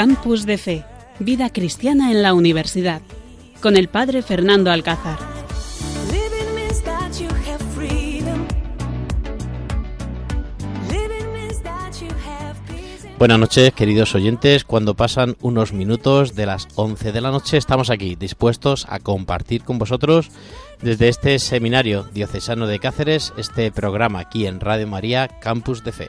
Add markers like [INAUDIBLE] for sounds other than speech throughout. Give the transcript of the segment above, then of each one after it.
Campus de Fe, Vida Cristiana en la Universidad, con el Padre Fernando Alcázar. Buenas noches, queridos oyentes. Cuando pasan unos minutos de las 11 de la noche, estamos aquí dispuestos a compartir con vosotros desde este seminario diocesano de Cáceres este programa aquí en Radio María Campus de Fe.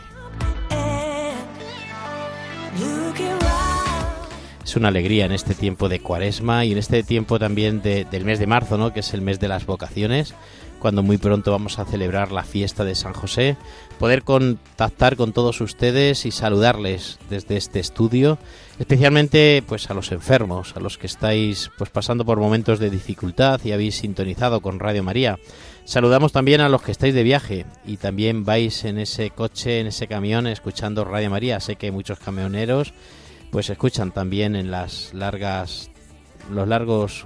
Es una alegría en este tiempo de cuaresma y en este tiempo también del mes de marzo, ¿no? que es el mes de las vocaciones, cuando muy pronto vamos a celebrar la fiesta de San José, poder contactar con todos ustedes y saludarles desde este estudio, especialmente pues a los enfermos, a los que estáis pues pasando por momentos de dificultad y habéis sintonizado con Radio María. Saludamos también a los que estáis de viaje y también vais en ese coche, en ese camión escuchando Radio María. Sé que muchos camioneros pues escuchan también en las largas los largos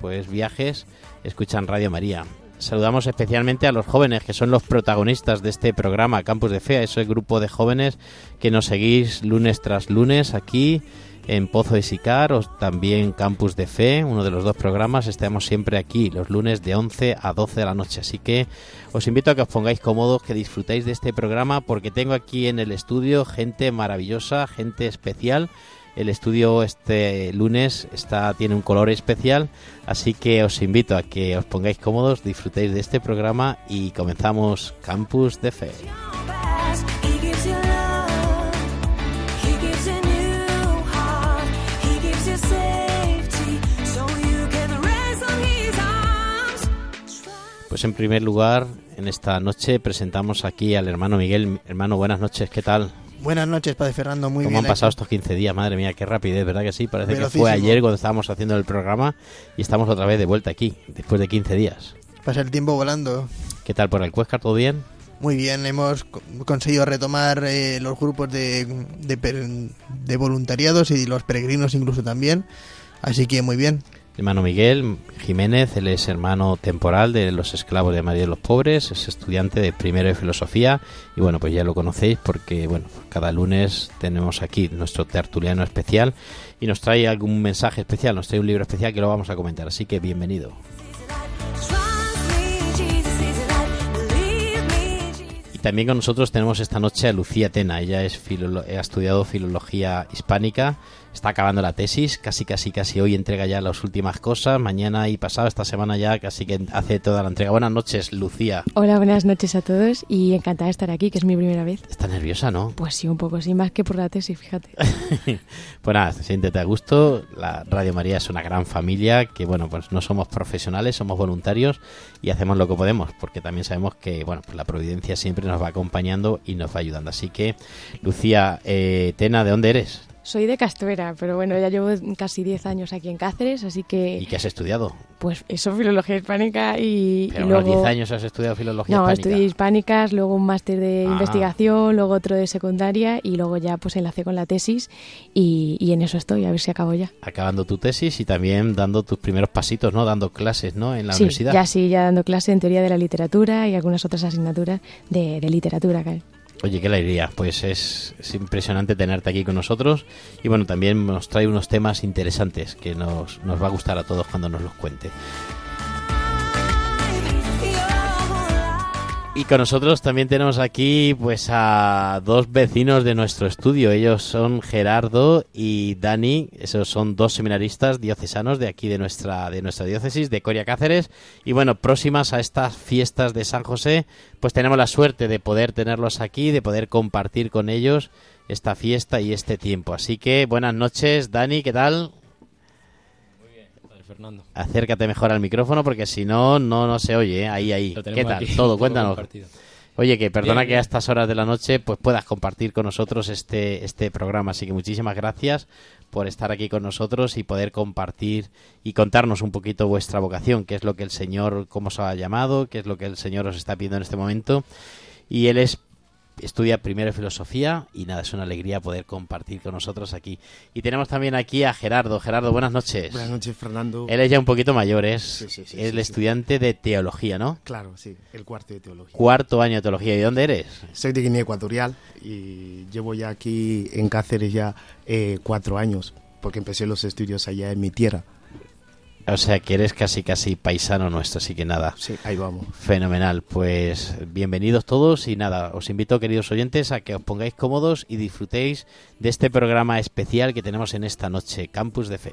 pues viajes escuchan Radio María. Saludamos especialmente a los jóvenes que son los protagonistas de este programa Campus de Fe, ese grupo de jóvenes que nos seguís lunes tras lunes aquí en Pozo de Sicar o también Campus de Fe, uno de los dos programas. Estamos siempre aquí los lunes de 11 a 12 de la noche. Así que os invito a que os pongáis cómodos, que disfrutéis de este programa porque tengo aquí en el estudio gente maravillosa, gente especial. El estudio este lunes está tiene un color especial, así que os invito a que os pongáis cómodos, disfrutéis de este programa y comenzamos Campus de Fe. Pues en primer lugar, en esta noche presentamos aquí al hermano Miguel. Hermano, buenas noches, ¿qué tal? Buenas noches, Padre Fernando, muy ¿Cómo bien. han pasado estos 15 días? Madre mía, qué rapidez, ¿verdad que sí? Parece que fue ayer cuando estábamos haciendo el programa y estamos otra vez de vuelta aquí, después de 15 días. Pasa el tiempo volando. ¿Qué tal por el Cuescar? ¿Todo bien? Muy bien, hemos co- conseguido retomar eh, los grupos de, de voluntariados y los peregrinos incluso también. Así que muy bien. Hermano Miguel Jiménez, él es hermano temporal de los esclavos de María de los Pobres, es estudiante de primero de filosofía y bueno, pues ya lo conocéis porque bueno, cada lunes tenemos aquí nuestro tertuliano especial y nos trae algún mensaje especial, nos trae un libro especial que lo vamos a comentar, así que bienvenido. Y también con nosotros tenemos esta noche a Lucía Tena. Ella es ha estudiado filología hispánica, está acabando la tesis, casi casi casi hoy entrega ya las últimas cosas, mañana y pasado esta semana ya casi que hace toda la entrega. Buenas noches, Lucía. Hola, buenas noches a todos y encantada de estar aquí, que es mi primera vez. Está nerviosa, ¿no? Pues sí, un poco, sí, más que por la tesis, fíjate. [LAUGHS] pues nada, siéntete a gusto. La Radio María es una gran familia que, bueno, pues no somos profesionales, somos voluntarios y hacemos lo que podemos, porque también sabemos que, bueno, pues la providencia siempre nos va acompañando y nos va ayudando. Así que, Lucía eh, Tena, ¿de dónde eres? Soy de Castuera, pero bueno, ya llevo casi 10 años aquí en Cáceres, así ¿Y que, qué has estudiado? pues eso, filología hispánica y, y Pero unos luego... 10 años has estudiado filología No, hispánica. estudié hispánicas, luego un máster de Ah. investigación, luego otro de secundaria y luego ya pues enlacé con la tesis y, y en eso estoy, a ver si acabo ya. Acabando tu tesis y también dando tus primeros pasitos, ¿no? Dando clases, ¿no? En la sí, universidad. ya sí, ya dando clase en teoría de la literatura y algunas otras asignaturas de, de literatura. claro. Oye, qué alegría. Pues es, es impresionante tenerte aquí con nosotros. Y bueno, también nos trae unos temas interesantes que nos, nos va a gustar a todos cuando nos los cuente. Y con nosotros también tenemos aquí pues a dos vecinos de nuestro estudio. Ellos son Gerardo y Dani. Esos son dos seminaristas diocesanos de aquí de nuestra de nuestra diócesis de Coria Cáceres. Y bueno, próximas a estas fiestas de San José, pues tenemos la suerte de poder tenerlos aquí, de poder compartir con ellos esta fiesta y este tiempo. Así que buenas noches, Dani, ¿qué tal? Fernando. Acércate mejor al micrófono porque si no, no, no se oye. ¿eh? Ahí, ahí. ¿Qué tal? aquí Todo, [LAUGHS] cuéntanos. Oye, que perdona Bien, que a estas horas de la noche pues puedas compartir con nosotros este, este programa. Así que muchísimas gracias por estar aquí con nosotros y poder compartir y contarnos un poquito vuestra vocación, qué es lo que el Señor, cómo os ha llamado, qué es lo que el Señor os está pidiendo en este momento. Y Él es estudia primero filosofía y nada, es una alegría poder compartir con nosotros aquí. Y tenemos también aquí a Gerardo. Gerardo, buenas noches. Buenas noches, Fernando. Él es ya un poquito mayor, es Sí, sí, sí, el estudiante de teología, ¿no? Claro, sí, el cuarto de teología. Cuarto año de teología. ¿Y dónde eres? Soy de Guinea Ecuatorial y llevo ya aquí en Cáceres ya eh, cuatro años, porque empecé los estudios allá en mi tierra. O sea que eres casi casi paisano nuestro, así que nada. Sí, ahí vamos. Fenomenal, pues bienvenidos todos y nada, os invito queridos oyentes a que os pongáis cómodos y disfrutéis de este programa especial que tenemos en esta noche, Campus de Fe.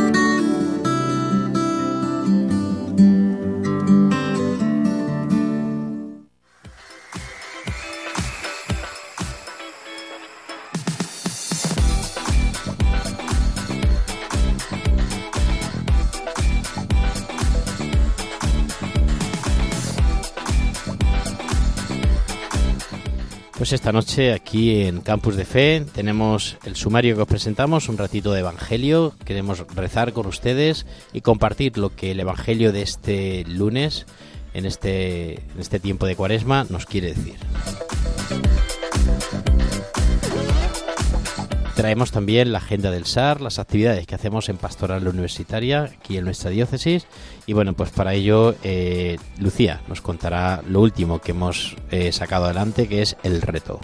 Esta noche aquí en Campus de Fe tenemos el sumario que os presentamos, un ratito de Evangelio. Queremos rezar con ustedes y compartir lo que el Evangelio de este lunes, en este, en este tiempo de cuaresma, nos quiere decir. Traemos también la agenda del SAR, las actividades que hacemos en Pastoral Universitaria, aquí en nuestra diócesis. Y bueno, pues para ello, eh, Lucía nos contará lo último que hemos eh, sacado adelante, que es el reto.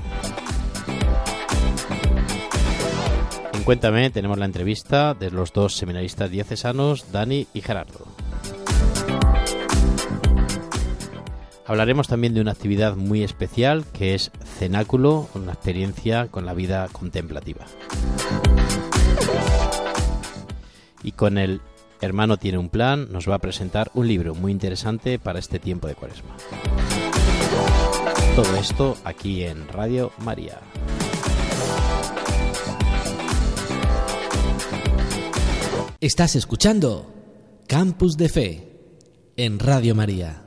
En Cuéntame tenemos la entrevista de los dos seminaristas diocesanos, Dani y Gerardo. Hablaremos también de una actividad muy especial que es Cenáculo, una experiencia con la vida contemplativa. Y con el Hermano tiene un plan, nos va a presentar un libro muy interesante para este tiempo de cuaresma. Todo esto aquí en Radio María. Estás escuchando Campus de Fe en Radio María.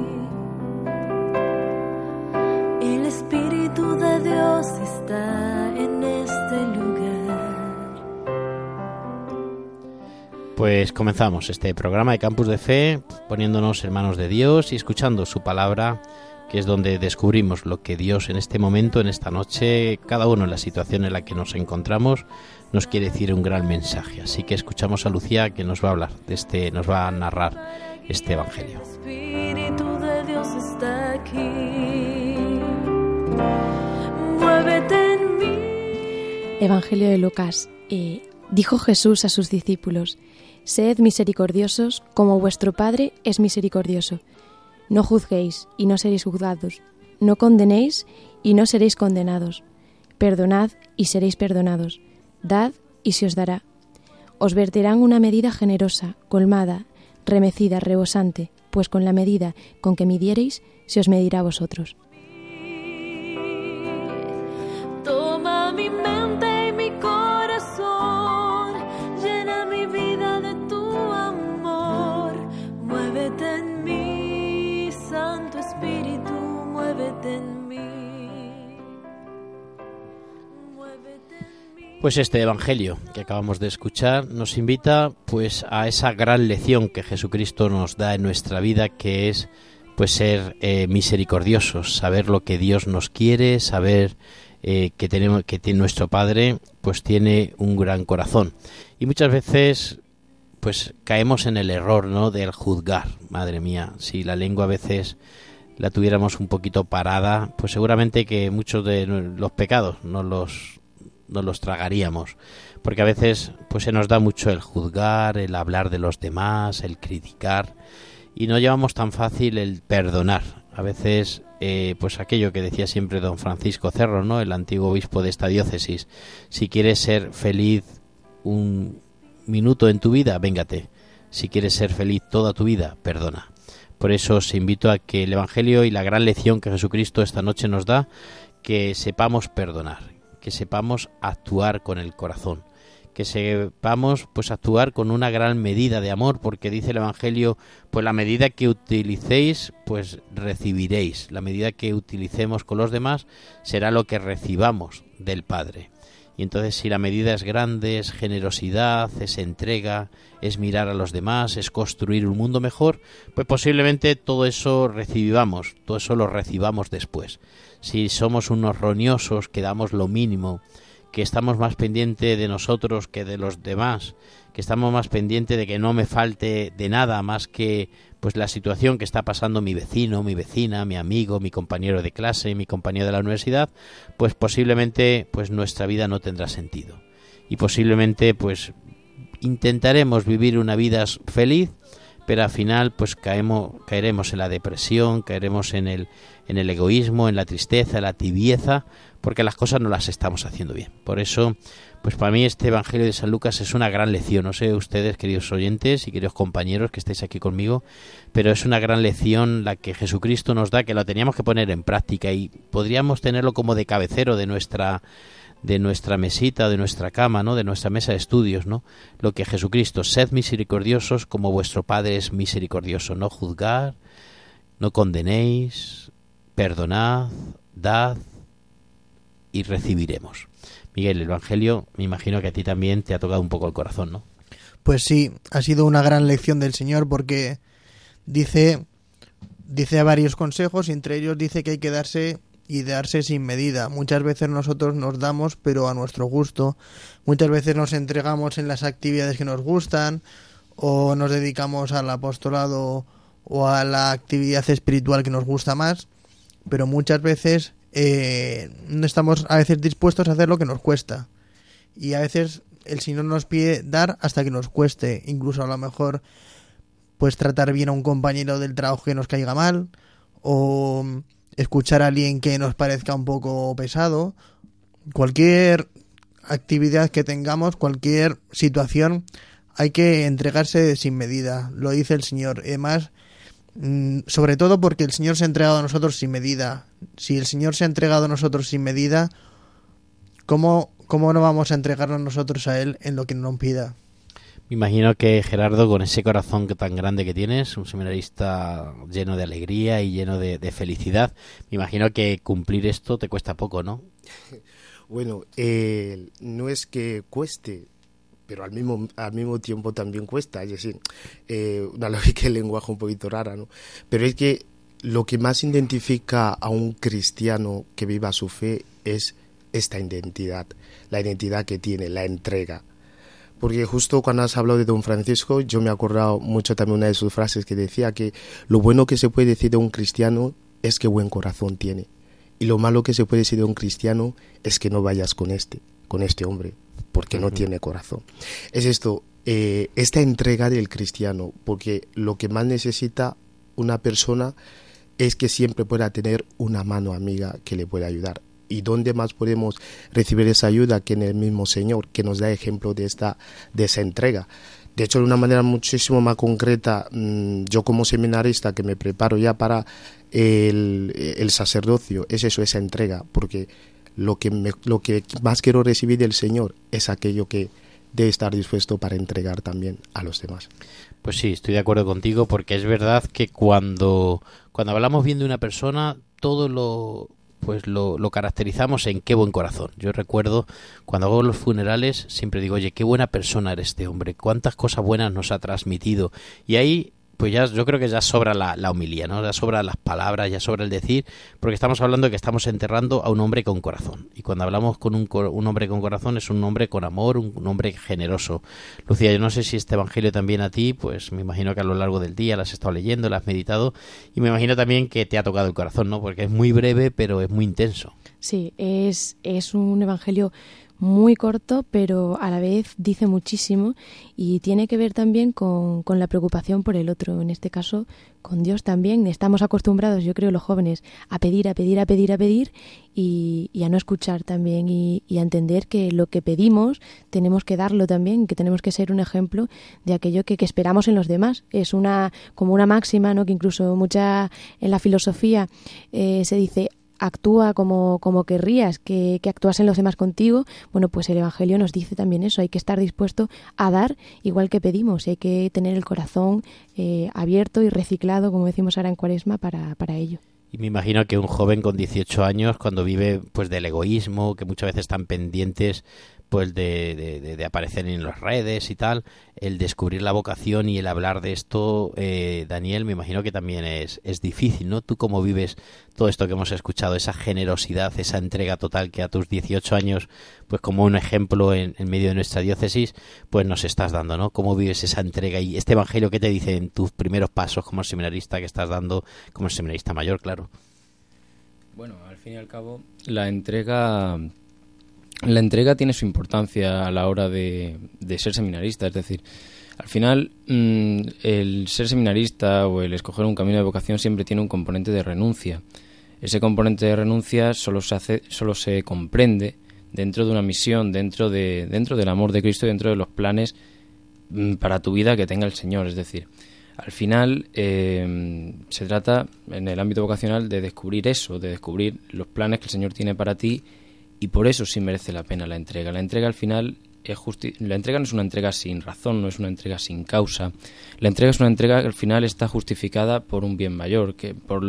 De Dios está en este lugar. Pues comenzamos este programa de Campus de Fe poniéndonos en manos de Dios y escuchando su palabra, que es donde descubrimos lo que Dios en este momento, en esta noche, cada uno en la situación en la que nos encontramos, nos quiere decir un gran mensaje. Así que escuchamos a Lucía que nos va a hablar de este, nos va a narrar este evangelio. Evangelio de Lucas. Dijo Jesús a sus discípulos, Sed misericordiosos como vuestro Padre es misericordioso. No juzguéis y no seréis juzgados. No condenéis y no seréis condenados. Perdonad y seréis perdonados. Dad y se os dará. Os verterán una medida generosa, colmada, remecida, rebosante, pues con la medida con que midiereis, se os medirá a vosotros. Toma mi mente Pues este evangelio que acabamos de escuchar nos invita pues a esa gran lección que Jesucristo nos da en nuestra vida que es pues ser eh, misericordiosos, saber lo que Dios nos quiere, saber eh, que tenemos que tiene nuestro Padre pues tiene un gran corazón y muchas veces pues caemos en el error, ¿no? Del juzgar, madre mía. Si la lengua a veces la tuviéramos un poquito parada, pues seguramente que muchos de los pecados no los, no los tragaríamos. Porque a veces pues se nos da mucho el juzgar, el hablar de los demás, el criticar y no llevamos tan fácil el perdonar. A veces eh, pues aquello que decía siempre don Francisco Cerro, ¿no? El antiguo obispo de esta diócesis. Si quieres ser feliz un minuto en tu vida, véngate. Si quieres ser feliz toda tu vida, perdona. Por eso os invito a que el Evangelio y la gran lección que Jesucristo esta noche nos da, que sepamos perdonar, que sepamos actuar con el corazón, que sepamos pues actuar con una gran medida de amor, porque dice el Evangelio, pues la medida que utilicéis, pues recibiréis. La medida que utilicemos con los demás será lo que recibamos del Padre. Y entonces si la medida es grande, es generosidad, es entrega, es mirar a los demás, es construir un mundo mejor, pues posiblemente todo eso recibamos, todo eso lo recibamos después. Si somos unos roñosos que damos lo mínimo, que estamos más pendientes de nosotros que de los demás, que estamos más pendientes de que no me falte de nada más que pues la situación que está pasando mi vecino, mi vecina, mi amigo, mi compañero de clase, mi compañero de la universidad, pues posiblemente pues nuestra vida no tendrá sentido. Y posiblemente pues intentaremos vivir una vida feliz, pero al final pues caemos, caeremos en la depresión, caeremos en el, en el egoísmo, en la tristeza, en la tibieza, porque las cosas no las estamos haciendo bien. Por eso pues para mí este Evangelio de San Lucas es una gran lección. No sé ustedes, queridos oyentes y queridos compañeros que estáis aquí conmigo, pero es una gran lección la que Jesucristo nos da, que la teníamos que poner en práctica y podríamos tenerlo como de cabecero de nuestra de nuestra mesita, de nuestra cama, ¿no? De nuestra mesa de estudios, ¿no? Lo que Jesucristo, sed misericordiosos como vuestro Padre es misericordioso, no juzgar, no condenéis, perdonad, dad y recibiremos. Miguel, el Evangelio me imagino que a ti también te ha tocado un poco el corazón, ¿no? Pues sí, ha sido una gran lección del Señor porque dice, dice varios consejos y entre ellos dice que hay que darse y darse sin medida. Muchas veces nosotros nos damos pero a nuestro gusto. Muchas veces nos entregamos en las actividades que nos gustan o nos dedicamos al apostolado o a la actividad espiritual que nos gusta más, pero muchas veces eh, no estamos a veces dispuestos a hacer lo que nos cuesta. Y a veces el Señor nos pide dar hasta que nos cueste. Incluso a lo mejor pues tratar bien a un compañero del trabajo que nos caiga mal. O escuchar a alguien que nos parezca un poco pesado. Cualquier actividad que tengamos, cualquier situación, hay que entregarse sin medida. Lo dice el Señor. Además, Mm, sobre todo porque el Señor se ha entregado a nosotros sin medida. Si el Señor se ha entregado a nosotros sin medida, ¿cómo, cómo no vamos a entregarnos nosotros a Él en lo que nos pida? Me imagino que Gerardo, con ese corazón tan grande que tienes, un seminarista lleno de alegría y lleno de, felicidad, me imagino que cumplir esto te cuesta poco, ¿no? [LAUGHS] Bueno, eh, no es que cueste, pero al mismo, al mismo tiempo también cuesta, es decir, eh, una [LAUGHS] lógica de lenguaje un poquito rara, ¿no? Pero es que lo que más identifica a un cristiano que viva su fe es esta identidad, la identidad que tiene, la entrega. Porque justo cuando has hablado de don Francisco, yo me he acordado mucho también una de sus frases que decía que lo bueno que se puede decir de un cristiano es que buen corazón tiene. Y lo malo que se puede decir de un cristiano es que no vayas con este, con este hombre, porque no tiene corazón. Es esto, eh, esta entrega del cristiano, porque lo que más necesita una persona es que siempre pueda tener una mano amiga que le pueda ayudar. ¿Y dónde más podemos recibir esa ayuda que en el mismo Señor, que nos da ejemplo de esta de esa entrega? De hecho, de una manera muchísimo más concreta, mm, yo como seminarista que me preparo ya para el, sacerdocio, es eso, esa entrega, porque lo que, lo que más quiero recibir del Señor es aquello que debe estar dispuesto para entregar también a los demás. Pues sí, estoy de acuerdo contigo porque es verdad que cuando, cuando hablamos bien de una persona, todo lo pues lo, lo, caracterizamos en qué buen corazón. Yo recuerdo cuando hago los funerales siempre digo, oye, qué buena persona eres este hombre, cuántas cosas buenas nos ha transmitido. Y ahí pues ya yo creo que ya sobra la, la homilía, ¿no? Ya sobra las palabras, ya sobra el decir, porque estamos hablando de que estamos enterrando a un hombre con corazón. Y cuando hablamos con un, un hombre con corazón es un hombre con amor, un, hombre generoso. Lucía, yo no sé si este evangelio también a ti, pues me imagino que a lo largo del día lo has estado leyendo, lo has meditado, y me imagino también que te ha tocado el corazón, ¿no? Porque es muy breve, pero es muy intenso. Sí, es, es un evangelio muy corto, pero a la vez dice muchísimo y tiene que ver también con, con la preocupación por el otro, en este caso con Dios también. Estamos acostumbrados, yo creo, los jóvenes, a pedir, a pedir, a pedir, a pedir y, a no escuchar también y, y a entender que lo que pedimos tenemos que darlo también, que tenemos que ser un ejemplo de aquello que, que esperamos en los demás. Es una como una máxima, ¿no? que incluso mucha en la filosofía eh, se dice actúa como, como querrías que, que actuasen los demás contigo, bueno, pues el Evangelio nos dice también eso, hay que estar dispuesto a dar igual que pedimos, hay que tener el corazón eh, abierto y reciclado, como decimos ahora en Cuaresma, para, para ello. Y me imagino que un joven con 18 años, cuando vive pues del egoísmo, que muchas veces están pendientes pues de, de- de- aparecer en las redes y tal, el descubrir la vocación y el hablar de esto, eh, Daniel, me imagino que también es, es difícil, ¿no? ¿Tú cómo vives todo esto que hemos escuchado, esa generosidad, esa entrega total que a tus 18 años, pues como un ejemplo en, en medio de nuestra diócesis, pues nos estás dando, ¿no? ¿Cómo vives esa entrega y este evangelio que te dice en tus primeros pasos como seminarista que estás dando, como seminarista mayor, claro? Bueno, al fin y al cabo, la entrega, la entrega tiene su importancia a la hora de, de ser seminarista. Es decir, al final, mm, el ser seminarista o el escoger un camino de vocación siempre tiene un componente de renuncia. Ese componente de renuncia solo se hace, solo se comprende dentro de una misión, dentro de, dentro del amor de Cristo, dentro de los planes mm, para tu vida que tenga el Señor. Es decir, al final eh, se trata en el ámbito vocacional de descubrir eso, de descubrir los planes que el Señor tiene para ti y por eso sí merece la pena la entrega. La entrega al final es justi- la entrega no es una entrega sin razón, no es una entrega sin causa. La entrega es una entrega que al final está justificada por un bien mayor, que por,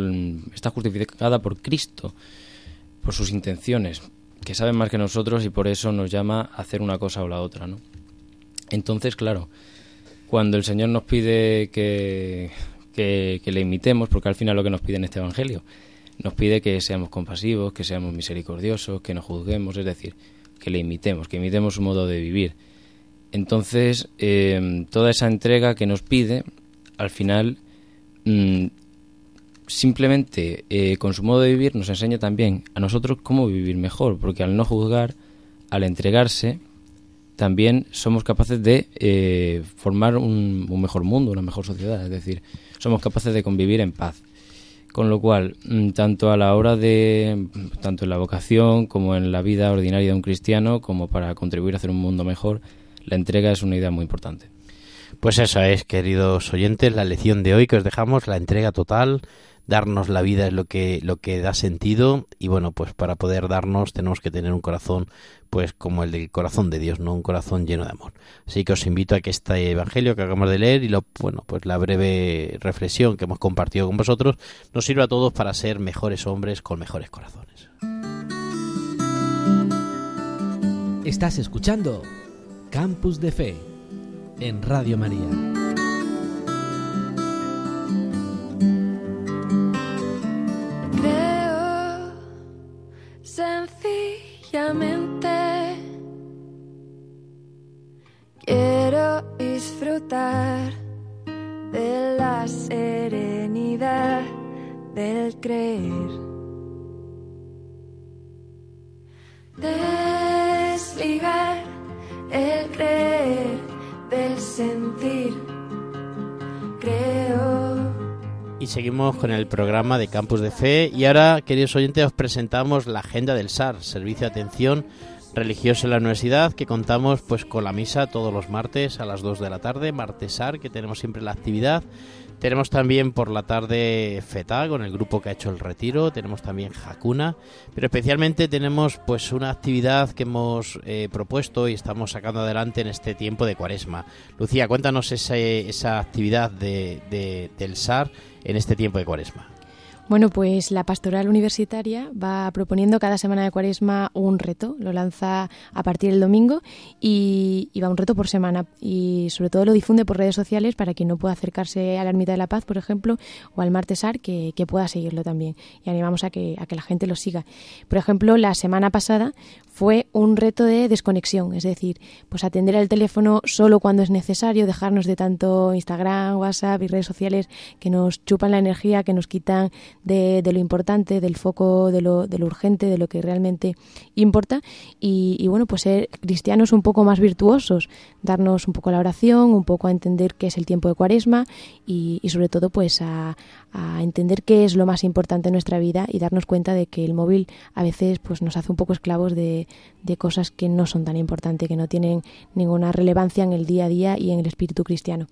está justificada por Cristo, por sus intenciones, que saben más que nosotros y por eso nos llama a hacer una cosa o la otra, ¿no? Entonces, claro, cuando el Señor nos pide que, que, que le imitemos, porque al final lo que nos pide en este Evangelio, nos pide que seamos compasivos, que seamos misericordiosos, que no juzguemos, es decir, que le imitemos, que imitemos su modo de vivir. Entonces, eh, toda esa entrega que nos pide, al final, mm, simplemente eh, con su modo de vivir nos enseña también a nosotros cómo vivir mejor, porque al no juzgar, al entregarse, también somos capaces de eh, formar un, un mejor mundo, una mejor sociedad, es decir, somos capaces de convivir en paz. Con lo cual, mm, tanto a la hora de, tanto en la vocación como en la vida ordinaria de un cristiano, como para contribuir a hacer un mundo mejor, la entrega es una idea muy importante. Pues esa es, queridos oyentes, la lección de hoy que os dejamos, la entrega total, darnos la vida es lo que lo que da sentido y bueno, pues para poder darnos tenemos que tener un corazón pues como el del corazón de Dios, no un corazón lleno de amor. Así que os invito a que este evangelio que acabamos de leer y lo bueno, pues la breve reflexión que hemos compartido con vosotros nos sirva a todos para ser mejores hombres con mejores corazones. Estás escuchando Campus de Fe en Radio María. Sencillamente quiero disfrutar de la serenidad del creer. Desligar el creer del sentir. Creo. Y seguimos con el programa de Campus de Fe y ahora, queridos oyentes, os presentamos la agenda del SAR, Servicio de Atención Religiosa en la Universidad, que contamos pues con la misa todos los martes a las 2 de la tarde, martes SAR, que tenemos siempre la actividad. Tenemos también por la tarde FETA con el grupo que ha hecho el retiro, tenemos también Hakuna, pero especialmente tenemos pues una actividad que hemos eh, propuesto y estamos sacando adelante en este tiempo de Cuaresma. Lucía, cuéntanos esa, esa actividad de, de- del SAR en este tiempo de Cuaresma. Bueno, pues la pastoral universitaria va proponiendo cada semana de cuaresma un reto. Lo lanza a partir del domingo y, va un reto por semana. Y sobre todo lo difunde por redes sociales para quien no pueda acercarse a la Ermita de la Paz, por ejemplo, o al Martesar, que, que pueda seguirlo también. Y animamos a que, a que la gente lo siga. Por ejemplo, la semana pasada fue un reto de desconexión, es decir, pues atender al teléfono solo cuando es necesario, dejarnos de tanto Instagram, WhatsApp y redes sociales que nos chupan la energía, que nos quitan de, lo importante, del foco de lo, de lo, urgente, de lo que realmente importa. Y, bueno, pues ser cristianos un poco más virtuosos, darnos un poco a la oración, un poco a entender qué es el tiempo de cuaresma y, sobre todo pues a, entender qué es lo más importante en nuestra vida y darnos cuenta de que el móvil a veces pues nos hace un poco esclavos de, de cosas que no son tan importantes, que no tienen ninguna relevancia en el día a día y en el espíritu cristiano.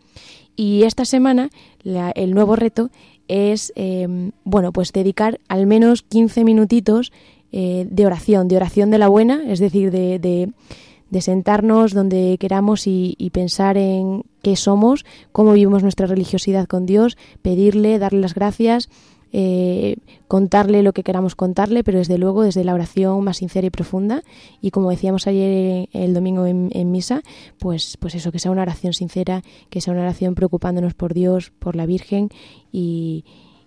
Y esta semana el nuevo reto es, em, bueno, pues dedicar al menos 15 minutitos eh, de oración, de oración de la buena, es decir, de, de, sentarnos donde queramos y, pensar en qué somos, cómo vivimos nuestra religiosidad con Dios, pedirle, darle las gracias, eh, contarle lo que queramos contarle, pero desde luego desde la oración más sincera y profunda. Y como decíamos ayer el domingo en, misa, pues, pues eso, que sea una oración sincera, que sea una oración preocupándonos por Dios, por la Virgen y,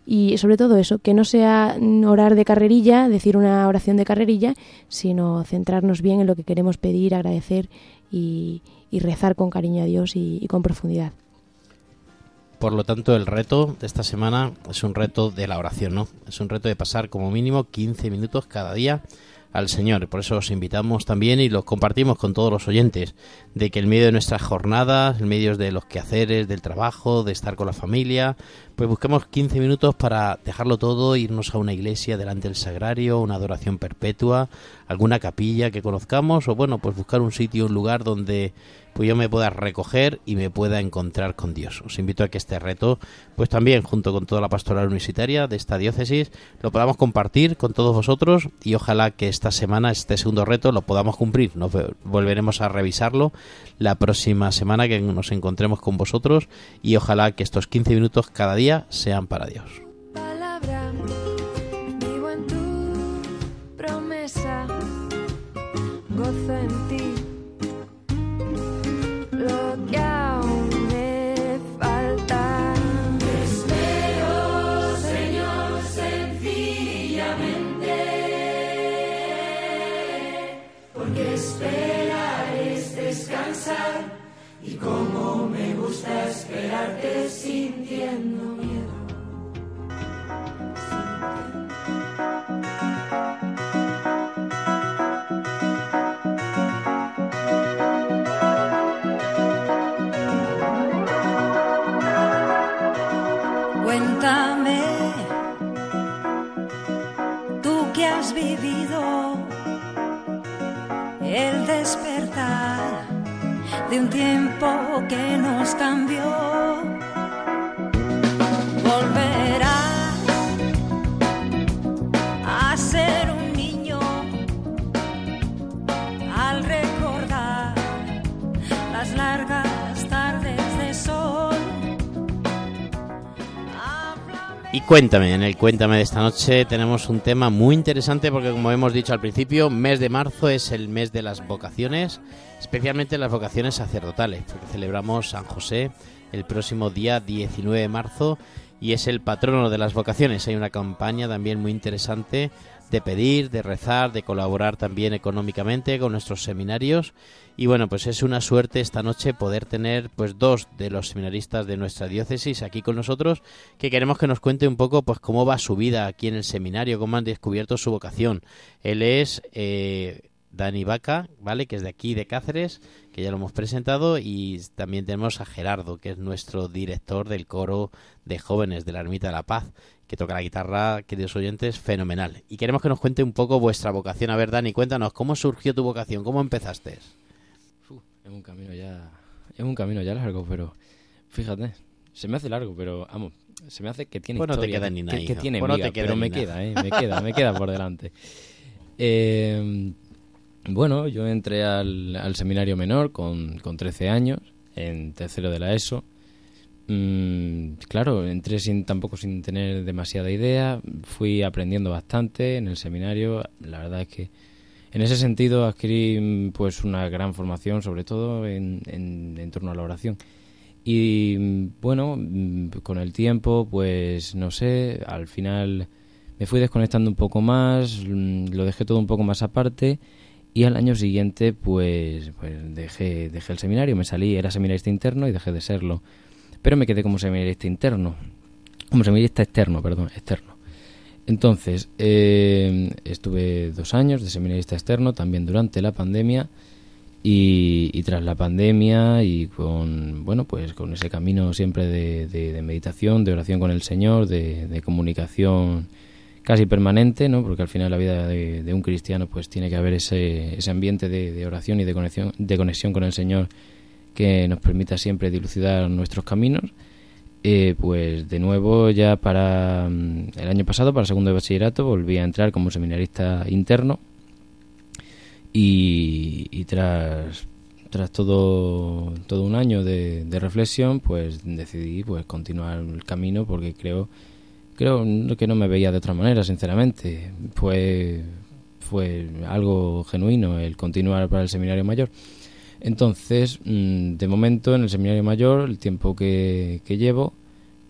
y sobre todo eso, que no sea orar de carrerilla, decir una oración de carrerilla, sino centrarnos bien en lo que queremos pedir, agradecer y, y rezar con cariño a Dios y con profundidad. Por lo tanto, el reto de esta semana es un reto de la oración, ¿no? Es un reto de pasar como mínimo 15 minutos cada día al Señor. Por eso os invitamos también y los compartimos con todos los oyentes, de que en medio de nuestras jornadas, en medio de los quehaceres, del trabajo, de estar con la familia, pues busquemos 15 minutos para dejarlo todo, irnos a una iglesia delante del sagrario, una adoración perpetua, alguna capilla que conozcamos, o bueno, pues buscar un sitio, un lugar donde pues yo me pueda recoger y me pueda encontrar con Dios. Os invito a que este reto, pues también junto con toda la pastoral universitaria de esta diócesis, lo podamos compartir con todos vosotros y ojalá que esta semana, este segundo reto, lo podamos cumplir. Nos volveremos a revisarlo la próxima semana que nos encontremos con vosotros y ojalá que estos 15 minutos cada día sean para Dios. Gozo en ti esperarte sintiendo miedo. Cuéntame, un tiempo que nos cambió. Volverá Y cuéntame, en el Cuéntame de esta noche tenemos un tema muy interesante porque como hemos dicho al principio, mes de marzo es el mes de las vocaciones especialmente las vocaciones sacerdotales, porque celebramos San José el próximo día 19 de marzo y es el patrono de las vocaciones. Hay una campaña también muy interesante de pedir, de rezar, de colaborar también económicamente con nuestros seminarios y bueno, pues es una suerte esta noche poder tener pues dos de los seminaristas de nuestra diócesis aquí con nosotros que queremos que nos cuente un poco pues cómo va su vida aquí en el seminario, cómo han descubierto su vocación. Él es eh, Dani Vaca, ¿vale? Que es de aquí, de Cáceres, que ya lo hemos presentado, y también tenemos a Gerardo, que es nuestro director del coro de jóvenes de la Ermita de la Paz, que toca la guitarra, queridos oyentes, fenomenal. Y queremos que nos cuente un poco vuestra vocación. A ver, Dani, cuéntanos, ¿cómo surgió tu vocación? ¿Cómo empezaste? es un camino ya, es un camino ya largo, pero fíjate, se me hace largo, pero vamos, se me hace que tiene pues no te queda ni nada, que, tiene pues pero me queda, ¿eh? me queda, me queda por delante. Eh, bueno, yo entré al, seminario menor con, con 13 años, en tercero de la ESO, mm, claro, entré sin tampoco sin tener demasiada idea, fui aprendiendo bastante en el seminario, la verdad es que en ese sentido adquirí mm, pues una gran formación, sobre todo en, en, torno a la oración. Y mm, bueno, con el tiempo, pues no sé, al final me fui desconectando un poco más, lo dejé todo un poco más aparte y al año siguiente pues, pues dejé, dejé el seminario, me salí, era seminarista interno y dejé de serlo. Pero me quedé como seminarista interno, como seminarista externo, perdón, externo. Entonces, eh, estuve dos años de seminarista externo, también durante la pandemia, y, tras la pandemia y con, bueno, pues con ese camino siempre de, meditación, de oración con el Señor, de, comunicación casi permanente, ¿no? Porque al final la vida de, un cristiano pues tiene que haber ese, ese ambiente de, oración y de conexión, de conexión con el Señor que nos permita siempre dilucidar nuestros caminos eh, pues de nuevo ya para mm, el año pasado, para segundo de bachillerato, volví a entrar como seminarista interno y, tras, tras todo, todo un año de, reflexión, pues decidí pues continuar el camino porque creo, creo que no me veía de otra manera, sinceramente. Fue, fue algo genuino el continuar para el seminario mayor. Entonces, mm, de momento en el seminario mayor, el tiempo que, llevo,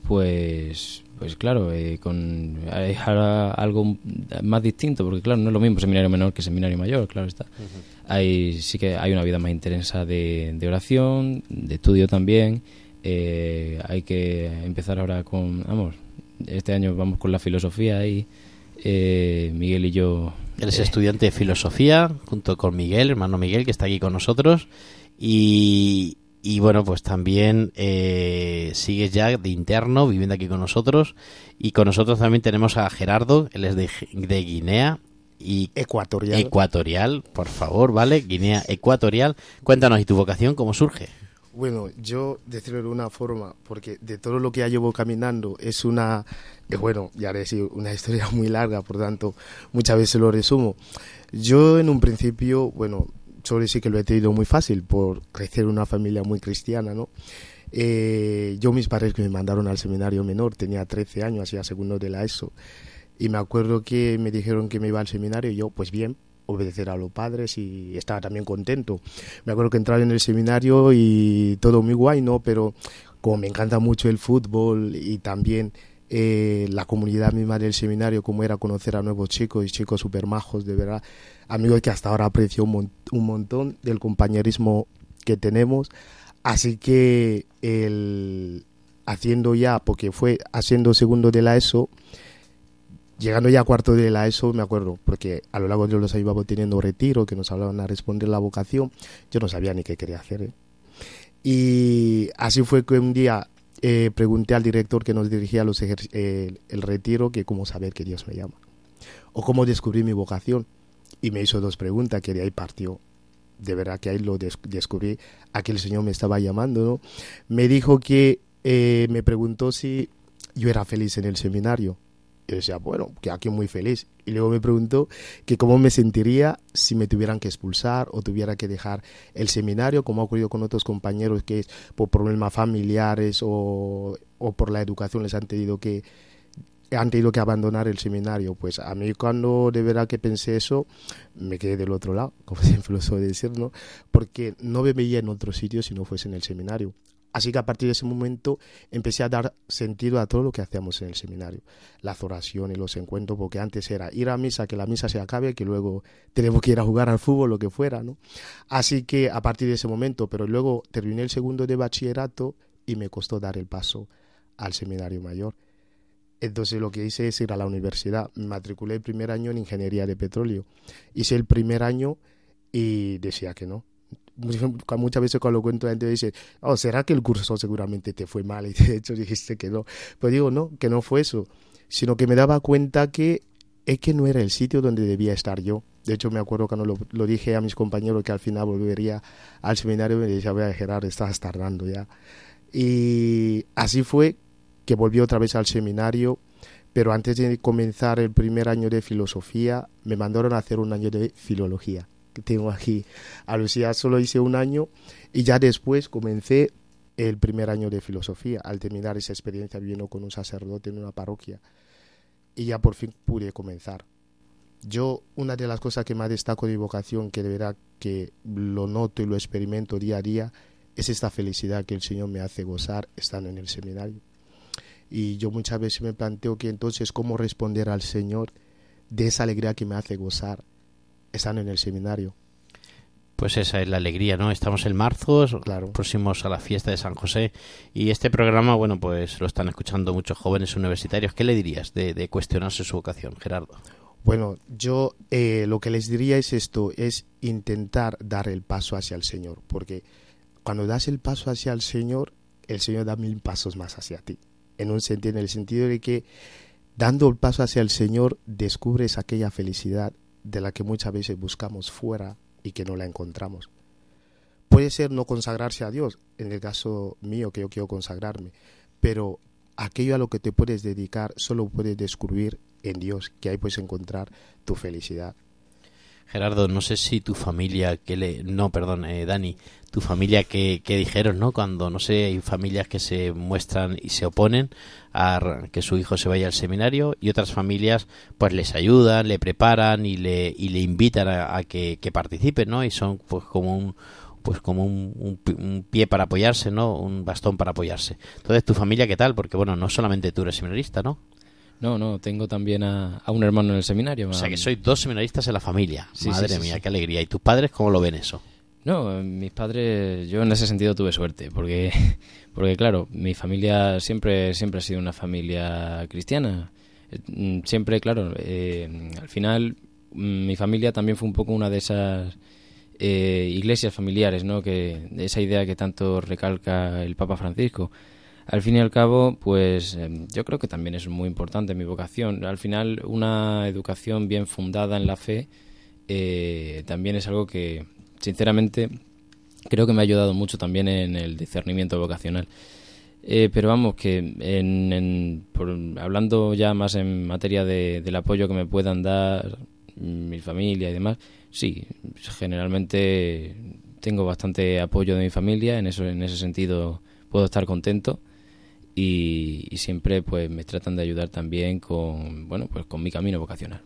pues pues claro, eh, con algo más distinto, porque claro, no es lo mismo seminario menor que seminario mayor, claro está. hay, sí que hay una vida más intensa de, oración, de estudio también. Eh, hay que empezar ahora con, vamos, este año vamos con la filosofía y eh, Miguel y yo Eres estudiante de filosofía junto con Miguel, hermano Miguel, que está aquí con nosotros. Y, y bueno, pues también eh, sigues ya de interno viviendo aquí con nosotros. Y con nosotros también tenemos a Gerardo, él es de, de Guinea. Y ecuatorial. Ecuatorial, por favor, ¿vale? Guinea Ecuatorial. Cuéntanos, ¿y tu vocación cómo surge? Bueno, yo decirlo de una forma, porque de todo lo que ya llevo caminando es una, eh, bueno, ya decir, una [LAUGHS] historia muy larga, por tanto, muchas veces lo resumo. Yo en un principio, bueno, solo decir que lo he tenido muy fácil por crecer en una familia muy cristiana, ¿no? Eh, yo mis padres que me mandaron al seminario menor, tenía 13 años, hacía segundo de la ESO, y me acuerdo que me dijeron que me iba al seminario y yo, pues bien, obedecer a los padres y estaba también contento. Me acuerdo que entraba en el seminario y todo muy guay, ¿no? Pero como me encanta mucho el fútbol y también eh, la comunidad misma del seminario, como era conocer a nuevos chicos y chicos súper majos, de verdad, amigos que hasta ahora aprecio un, un montón del compañerismo que tenemos. Así que el haciendo ya, porque fue haciendo segundo de la ESO, llegando ya a cuarto de la ESO, me acuerdo, porque a lo largo de los años íbamos teniendo retiro, que nos hablaban a responder la vocación, yo no sabía ni qué quería hacer. ¿eh? Y así fue que un día eh, pregunté al director que nos dirigía los eh, el retiro que cómo saber que Dios me llama, o cómo descubrir mi vocación. Y me hizo dos preguntas que de ahí partió. De verdad que ahí lo descubrí a que el Señor me estaba llamando. ¿no? Me dijo que me preguntó si yo era feliz en el seminario yo decía, bueno, que aquí muy feliz. Y luego me preguntó que cómo me sentiría si me tuvieran que expulsar o tuviera que dejar el seminario, como ha ocurrido con otros compañeros que es por problemas familiares o, o por la educación les han tenido que han tenido que abandonar el seminario. Pues a mí cuando de verdad que pensé eso, me quedé del otro lado, [LAUGHS] como siempre lo suelo decir, ¿no? Porque no me veía en otro sitio si no fuese en el seminario. Así que a partir de ese momento empecé a dar sentido a todo lo que hacíamos en el seminario, las oraciones, los encuentros, porque antes era ir a misa, que la misa se acabe, que luego tenemos que ir a jugar al fútbol, lo que fuera, ¿no? Así que a partir de ese momento, pero luego terminé el segundo de bachillerato y me costó dar el paso al seminario mayor. Entonces lo que hice es ir a la universidad. Me matriculé el primer año en ingeniería de petróleo. Hice el primer año y decía que no, muchas veces cuando lo cuento la gente dice, oh, ¿será que el curso seguramente te fue mal? [LAUGHS] Y de hecho dijiste que no. Pues digo, no, que no fue eso, sino que me daba cuenta que es que no era el sitio donde debía estar yo. De hecho, me acuerdo cuando lo, lo dije a mis compañeros que al final volvería al seminario, me decía, a Gerardo, estás tardando ya. Y así fue que volví otra vez al seminario, pero antes de comenzar el primer año de filosofía, me mandaron a hacer un año de filología tengo aquí a Lucía solo hice un año y ya después comencé el primer año de filosofía. Al terminar esa experiencia vino con un sacerdote en una parroquia y ya por fin pude comenzar. Yo, una de las cosas que más destaco de mi vocación, que de verdad que lo noto y lo experimento día a día, es esta felicidad que el Señor me hace gozar estando en el seminario. Y yo muchas veces me planteo que entonces cómo responder al Señor de esa alegría que me hace gozar estando en el seminario. Pues esa es la alegría, ¿no? Estamos en marzo, Claro. próximos a la fiesta de San José y este programa, bueno, pues lo están escuchando muchos jóvenes universitarios. ¿Qué le dirías de, de cuestionarse su vocación, Gerardo? Bueno, yo eh, lo que les diría es esto, es intentar dar el paso hacia el Señor, porque cuando das el paso hacia el Señor, el Señor da mil pasos más hacia ti. En un sentido, en el sentido de que dando el paso hacia el Señor descubres aquella felicidad de la que muchas veces buscamos fuera y que no la encontramos. Puede ser no consagrarse a Dios, en el caso mío que yo quiero consagrarme, pero aquello a lo que te puedes dedicar solo puedes descubrir en Dios, que ahí puedes encontrar tu felicidad. Gerardo, no sé si tu familia, que le, no, perdón, eh, Dani, tu familia que, que dijeron, ¿no? Cuando, no sé, hay familias que se muestran y se oponen a que su hijo se vaya al seminario y otras familias, pues les ayudan, le preparan y le, y le invitan a, a que, que participe, ¿no? Y son, pues, como un, pues como un, un un pie para apoyarse, ¿no? Un bastón para apoyarse. Entonces, ¿tu familia qué tal? Porque, bueno, no solamente tú eres seminarista, ¿no? No, no, tengo también a, a un hermano en el seminario. O sea, que sois dos seminaristas en la familia. Sí, Madre sí, sí, mía, qué alegría. ¿Y tus padres cómo lo ven eso? No, mis padres, yo en ese sentido tuve suerte, porque, [LAUGHS] porque claro, mi familia siempre, siempre ha sido una familia cristiana. Eh, mm, Siempre, claro, eh, al final mm, mi familia también fue un poco una de esas eh, iglesias familiares, ¿no? Que esa idea que tanto recalca el Papa Francisco. Al fin y al cabo, pues eh, yo creo que también es muy importante mi vocación. Al final, una educación bien fundada en la fe eh, también es algo que, sinceramente, creo que me ha ayudado mucho también en el discernimiento vocacional. Eh, pero vamos, que en, por- hablando ya más en materia de- del apoyo que me puedan dar mi familia y demás, sí, generalmente tengo bastante apoyo de mi familia, en, eso, en ese sentido puedo estar contento y, y siempre pues me tratan de ayudar también con, bueno, pues con mi camino vocacional.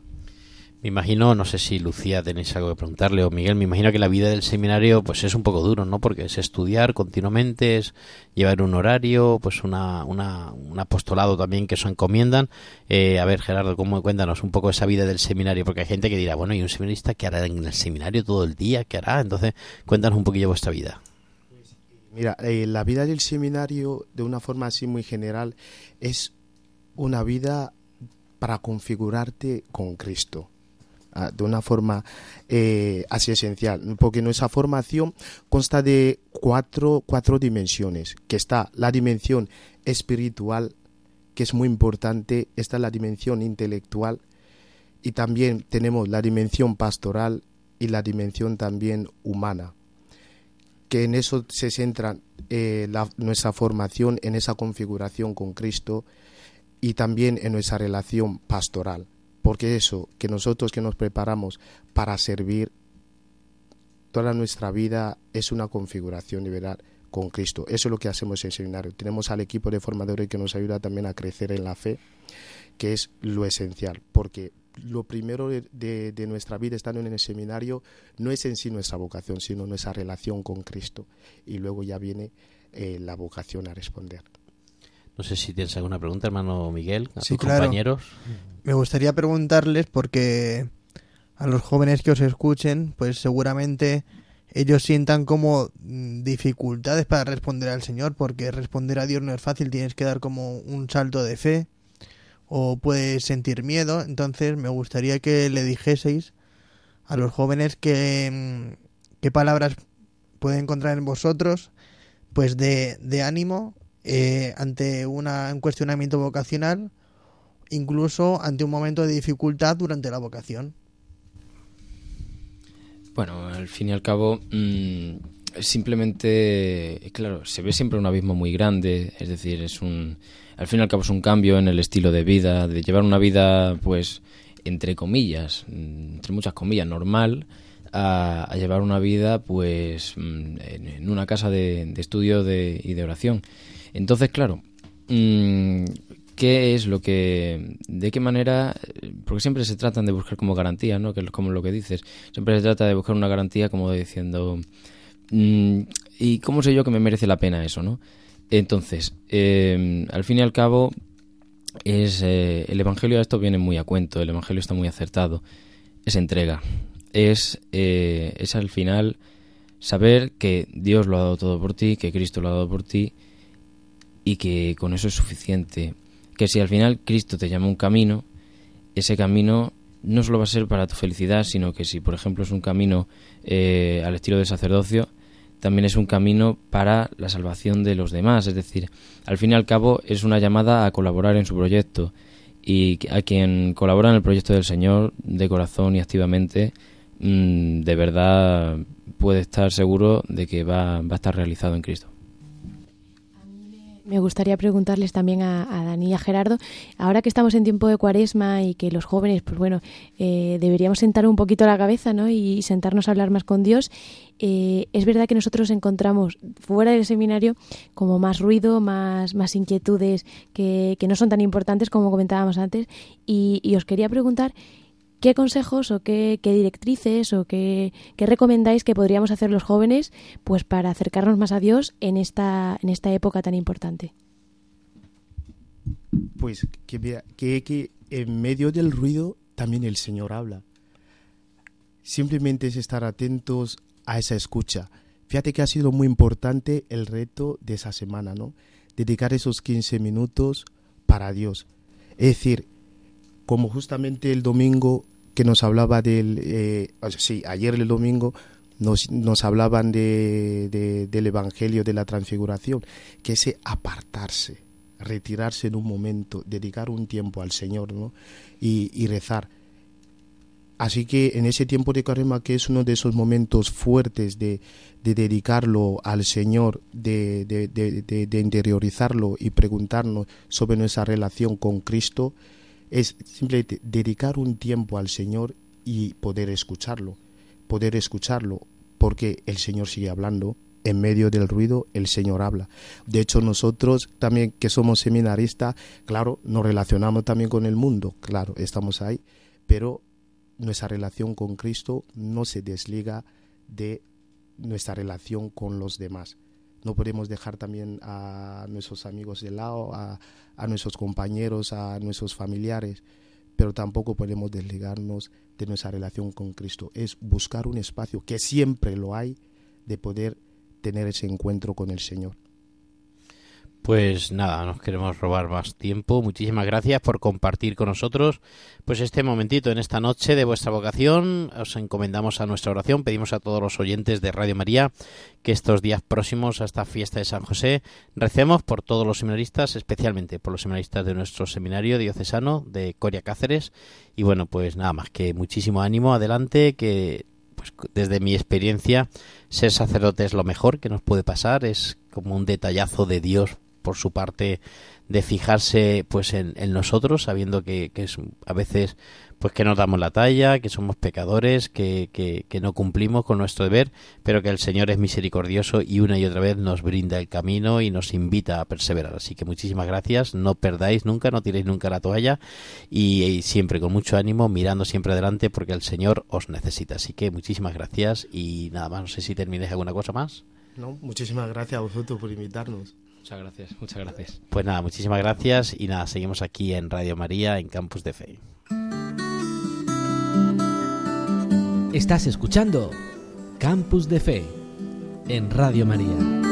Me imagino, no sé si Lucía tenéis algo que preguntarle o Miguel, me imagino que la vida del seminario pues es un poco duro, ¿no? Porque es estudiar continuamente, es llevar un horario, pues una, una, un apostolado también que eso encomiendan. Eh, a ver, Gerardo, ¿cómo cuéntanos un poco esa vida del seminario? Porque hay gente que dirá, bueno, ¿y un seminarista qué hará en el seminario todo el día? ¿Qué hará? Entonces, cuéntanos un poquillo vuestra vida. Mira, eh, la vida del seminario, de una forma así muy general, es una vida para configurarte con Cristo. ah, De una forma eh, así esencial, porque nuestra formación consta de cuatro, cuatro dimensiones, que está la dimensión espiritual, que es muy importante, está la dimensión intelectual, y también tenemos la dimensión pastoral y la dimensión también humana que en eso se centra eh, nuestra formación, en esa configuración con Cristo y también en nuestra relación pastoral. Porque eso, que nosotros que nos preparamos para servir, toda nuestra vida es una configuración de con Cristo. Eso es lo que hacemos en el seminario. Tenemos al equipo de formadores que nos ayuda también a crecer en la fe, que es lo esencial, porque lo primero de, nuestra vida estando en el seminario no es en sí nuestra vocación, sino nuestra relación con Cristo. Y luego ya viene eh, la vocación a responder. No sé si tienes alguna pregunta, hermano Miguel, a Sí, tus claro. compañeros. Me gustaría preguntarles porque a los jóvenes que os escuchen, pues seguramente ellos sientan como mm, dificultades para responder al Señor, porque responder a Dios no es fácil, tienes que dar como un salto de fe o puedes sentir miedo, entonces me gustaría que le dijeseis a los jóvenes que mm, qué palabras pueden encontrar en vosotros pues de, de ánimo eh, ante una, un cuestionamiento vocacional incluso ante un momento de dificultad durante la vocación. Bueno, al fin y al cabo, mm, simplemente, claro, se ve siempre un abismo muy grande, es decir, es un, al fin y al cabo es un cambio en el estilo de vida, de llevar una vida, pues, entre comillas, mm, entre muchas comillas, normal, a, llevar una vida pues mm, en, una casa de, estudio y de oración. Entonces, claro, mm, ¿qué es lo que, de qué manera, porque siempre se tratan de buscar como garantía, ¿no? Que es como lo que dices, siempre se trata de buscar una garantía como diciendo, ¿y cómo sé yo que me merece la pena eso, no? Entonces, em, al fin y al cabo, es eh, el Evangelio a esto viene muy a cuento, el Evangelio está muy acertado, es entrega, es, eh, es al final saber que Dios lo ha dado todo por ti, que Cristo lo ha dado por ti y que con eso es suficiente. Que si al final Cristo te llama un camino, ese camino no solo va a ser para tu felicidad, sino que si por ejemplo es un camino eh, al estilo del sacerdocio, también es un camino para la salvación de los demás. Es decir, al fin y al cabo es una llamada a colaborar en su proyecto y a quien colabora en el proyecto del Señor de corazón y activamente, mm, de verdad puede estar seguro de que va, va a estar realizado en Cristo. Me gustaría preguntarles también a, Dani y a Gerardo, ahora que estamos en tiempo de cuaresma y que los jóvenes, pues bueno, eh, deberíamos sentar un poquito la cabeza ¿no? y sentarnos a hablar más con Dios. Eh, es verdad que nosotros encontramos fuera del seminario como más ruido, más, más inquietudes que, que no son tan importantes como comentábamos antes. Y os quería preguntar ¿Qué consejos o qué, directrices o qué, recomendáis que podríamos hacer los jóvenes pues para acercarnos más a Dios en esta, en esta época tan importante? Pues que que, que en medio del ruido también el Señor habla. Simplemente es estar atentos a esa escucha. Fíjate que ha sido muy importante el reto de esa semana, ¿no? Dedicar esos 15 minutos para Dios. Es decir, como justamente el domingo que nos hablaba del, eh, sí, ayer el domingo nos, nos hablaban de, del Evangelio de la Transfiguración, que ese apartarse, retirarse en un momento, dedicar un tiempo al Señor ¿no? y, rezar. Así que en ese tiempo de carema, que es uno de esos momentos fuertes de, de dedicarlo al Señor, de, de, de, interiorizarlo y preguntarnos sobre nuestra relación con Cristo, es simplemente dedicar un tiempo al Señor y poder escucharlo, poder escucharlo, porque el Señor sigue hablando, en medio del ruido el Señor habla. De hecho, nosotros también que somos seminaristas, claro, nos relacionamos también con el mundo, claro, estamos ahí, pero nuestra relación con Cristo no se desliga de nuestra relación con los demás no podemos dejar también a nuestros amigos de lado, a, nuestros compañeros, a nuestros familiares, pero tampoco podemos desligarnos de nuestra relación con Cristo. Es buscar un espacio, que siempre lo hay, de poder tener ese encuentro con el Señor. Pues nada, nos queremos robar más tiempo. Muchísimas gracias por compartir con nosotros pues este momentito en esta noche de vuestra vocación. Os encomendamos a nuestra oración. Pedimos a todos los oyentes de Radio María que estos días próximos a esta fiesta de San José recemos por todos los seminaristas, especialmente por los seminaristas de nuestro seminario diocesano de Coria Cáceres. Y bueno, pues nada más que muchísimo ánimo adelante, que pues desde mi experiencia ser sacerdote es lo mejor que nos puede pasar, es como un detallazo de Dios por su parte de fijarse pues en, nosotros sabiendo que, es a veces pues que nos damos la talla que somos pecadores que, que, no cumplimos con nuestro deber pero que el Señor es misericordioso y una y otra vez nos brinda el camino y nos invita a perseverar. Así que muchísimas gracias. No perdáis nunca no tiréis nunca la toalla y, siempre con mucho ánimo mirando siempre adelante porque el Señor os necesita. Así que muchísimas gracias y nada más. No sé si terminéis alguna cosa más. No muchísimas gracias a vosotros por invitarnos Muchas gracias, muchas gracias. Pues nada, muchísimas gracias y nada, seguimos aquí en Radio María, en Campus de Fe. Estás escuchando Campus de Fe en Radio María.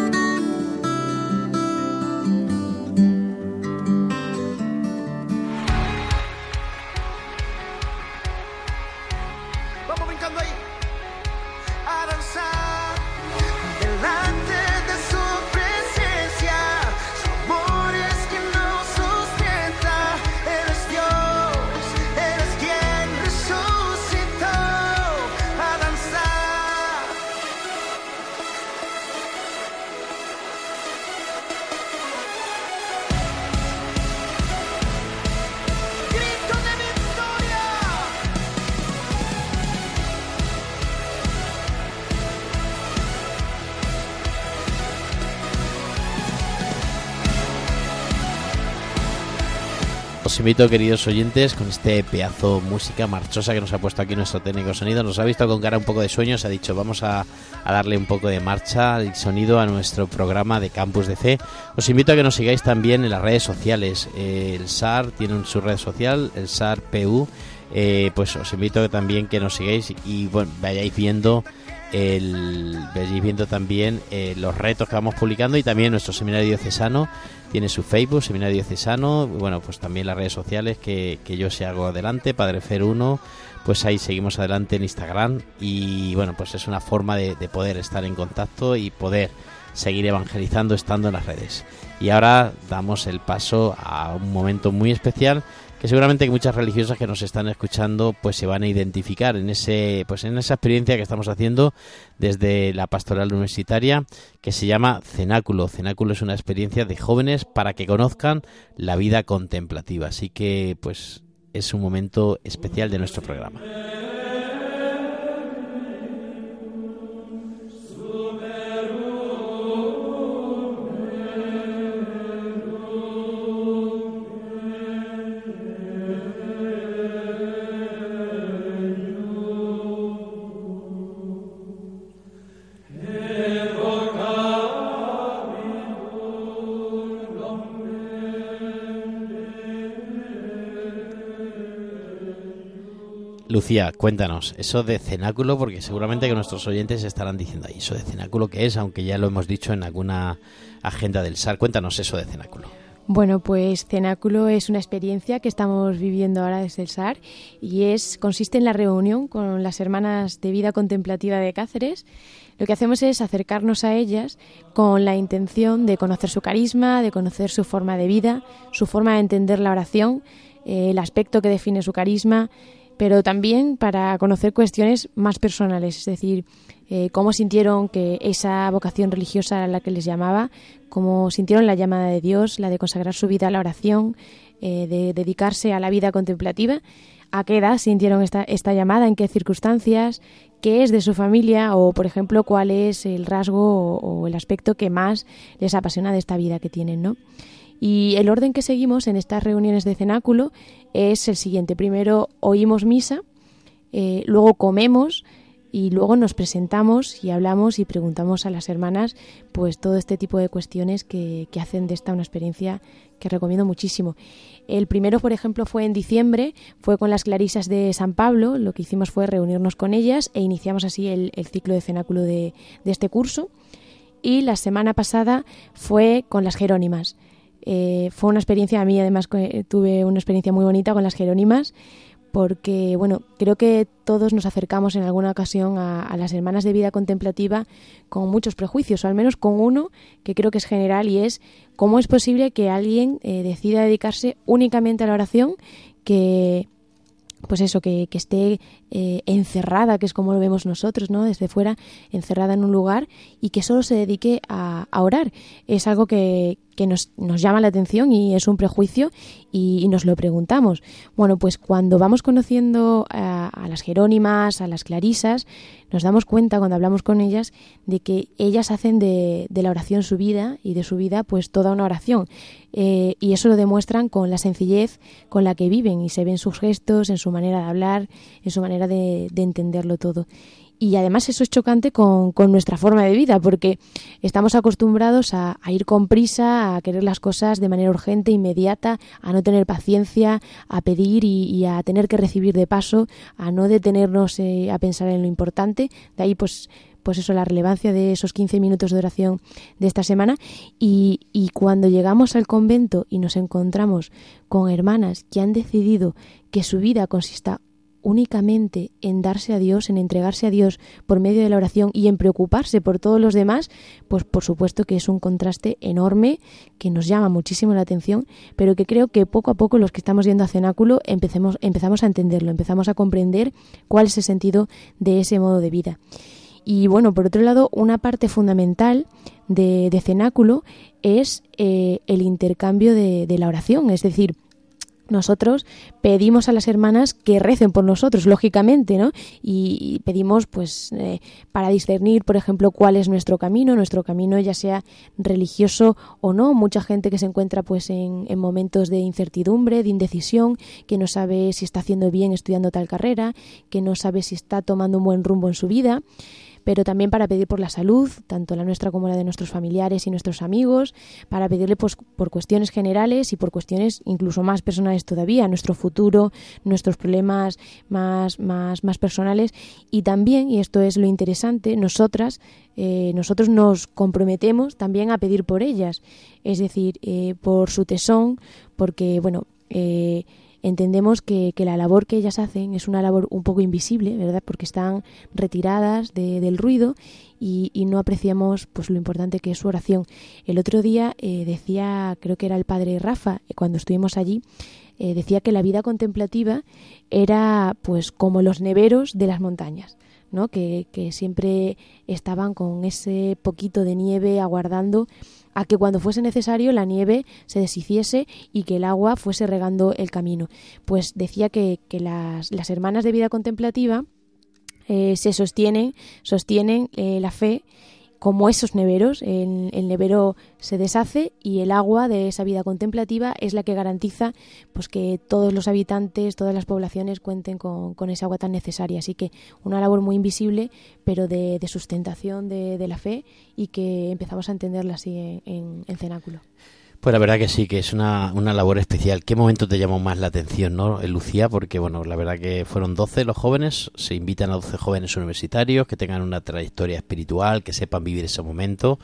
Invito, queridos oyentes, con este pedazo música marchosa que nos ha puesto aquí nuestro técnico sonido. Nos ha visto con cara un poco de sueño. Se ha dicho, vamos a, darle un poco de marcha al sonido a nuestro programa de Campus Fe. Os invito a que nos sigáis también en las redes sociales. Eh, el SAR tiene su red social, el SAR PU. Eh, pues os invito también que nos sigáis y bueno, vayáis viendo el, viendo también eh, los retos que vamos publicando y también nuestro seminario diocesano tiene su Facebook, Seminario Diocesano, bueno, pues también las redes sociales que, que yo se hago adelante, Padre Fer 1, pues ahí seguimos adelante en Instagram y bueno, pues es una forma de poder estar en contacto y poder seguir evangelizando estando en las redes. Y ahora damos el paso a un momento muy especial que seguramente muchas religiosas que nos están escuchando pues se van a identificar en ese pues en esa experiencia que estamos haciendo desde la pastoral universitaria que se llama Cenáculo. Cenáculo es una experiencia de jóvenes para que conozcan la vida contemplativa. Así que pues es un momento especial de nuestro programa. Lucía, cuéntanos, eso de cenáculo, porque seguramente que nuestros oyentes estarán diciendo, ¿y eso de cenáculo qué es? Aunque ya lo hemos dicho en alguna agenda del SAR. Cuéntanos eso de cenáculo. Bueno, pues Cenáculo es una experiencia que estamos viviendo ahora desde el SAR y es consiste en la reunión con las hermanas de vida contemplativa de Cáceres. Lo que hacemos es acercarnos a ellas con la intención de conocer su carisma, de conocer su forma de vida, su forma de entender la oración, eh, el aspecto que define su carisma, pero también para conocer cuestiones más personales, es decir, eh, cómo sintieron que esa vocación religiosa a la que les llamaba, cómo sintieron la llamada de Dios, la de consagrar su vida a la oración, eh, de dedicarse a la vida contemplativa, a qué edad sintieron esta, esta llamada, en qué circunstancias, qué es de su familia o, por ejemplo, cuál es el rasgo o, o el aspecto que más les apasiona de esta vida que tienen, ¿no? Y el orden que seguimos en estas reuniones de cenáculo es el siguiente. Primero oímos misa, eh, luego comemos y luego nos presentamos y hablamos y preguntamos a las hermanas pues todo este tipo de cuestiones que, hacen de esta una experiencia que recomiendo muchísimo. El primero, por ejemplo, fue en diciembre, fue con las clarisas de San Pablo, lo que hicimos fue reunirnos con ellas e iniciamos así el, ciclo de cenáculo de este curso. Y la semana pasada fue con las Jerónimas. Eh, fue una experiencia, a mí además tuve una experiencia muy bonita con las Jerónimas, porque bueno, creo que todos nos acercamos en alguna ocasión a, las hermanas de vida contemplativa con muchos prejuicios, o al menos con uno que creo que es general y es cómo es posible que alguien eh, decida dedicarse únicamente a la oración, que pues eso, que, que esté eh, encerrada, que es como lo vemos nosotros, ¿no? Desde fuera, encerrada en un lugar y que solo se dedique a, a orar. Es algo que, que nos, nos, llama la atención y es un prejuicio y, nos lo preguntamos. Bueno, pues cuando vamos conociendo a, las Jerónimas, a las Clarisas, nos damos cuenta cuando hablamos con ellas de que ellas hacen de, de la oración su vida y de su vida pues toda una oración. Eh, y eso lo demuestran con la sencillez con la que viven y se ven sus gestos, en su manera de hablar, en su manera de entenderlo todo y además eso es chocante con, con, nuestra forma de vida porque estamos acostumbrados a, a, ir con prisa, a querer las cosas de manera urgente, inmediata, a no tener paciencia, a pedir y, a tener que recibir de paso, a no detenernos eh, a pensar en lo importante. De ahí pues pues eso, la relevancia de esos 15 minutos de oración de esta semana. Y, y cuando llegamos al convento y nos encontramos con hermanas que han decidido que su vida consista únicamente en darse a Dios, en entregarse a Dios por medio de la oración y en preocuparse por todos los demás, pues por supuesto que es un contraste enorme que nos llama muchísimo la atención, pero que creo que poco a poco los que estamos yendo a cenáculo empezamos a entenderlo, empezamos a comprender cuál es el sentido de ese modo de vida. Y bueno, por otro lado, una parte fundamental de, cenáculo es eh, el intercambio de la oración, es decir, nosotros pedimos a las hermanas que recen por nosotros, lógicamente, ¿no? Y, pedimos, pues, eh, para discernir, por ejemplo, cuál es nuestro camino, nuestro camino ya sea religioso o no. Mucha gente que se encuentra, pues, en, en momentos de incertidumbre, de indecisión, que no sabe si está haciendo bien estudiando tal carrera, que no sabe si está tomando un buen rumbo en su vida pero también para pedir por la salud, tanto la nuestra como la de nuestros familiares y nuestros amigos, para pedirle pues, por cuestiones generales y por cuestiones incluso más personales todavía, nuestro futuro, nuestros problemas más, más, más personales. Y también, y esto es lo interesante, nosotras, eh, nosotros nos comprometemos también a pedir por ellas, es decir, eh, por su tesón, porque, bueno, eh, entendemos que, la labor que ellas hacen es una labor un poco invisible, ¿verdad? Porque están retiradas del ruido y, no apreciamos pues lo importante que es su oración. El otro día eh, decía, creo que era el padre Rafa, eh, cuando estuvimos allí, eh, decía que la vida contemplativa era pues como los neveros de las montañas. ¿no? Que, que siempre estaban con ese poquito de nieve aguardando a que cuando fuese necesario la nieve se deshiciese y que el agua fuese regando el camino. Pues decía que, las, las, hermanas de vida contemplativa eh, se sostienen, sostienen eh, la fe como esos neveros. El, el, nevero se deshace y el agua de esa vida contemplativa es la que garantiza pues que todos los habitantes, todas las poblaciones cuenten con, con esa agua tan necesaria. Así que una labor muy invisible, pero de, de sustentación de, de, la fe y que empezamos a entenderla así en, en Cenáculo. Pues la verdad que sí, que es una, una labor especial. ¿Qué momento te llamó más la atención, no, eh, Lucía? Porque, bueno, la verdad que fueron 12 los jóvenes, se invitan a 12 jóvenes universitarios que tengan una trayectoria espiritual, que sepan vivir ese momento.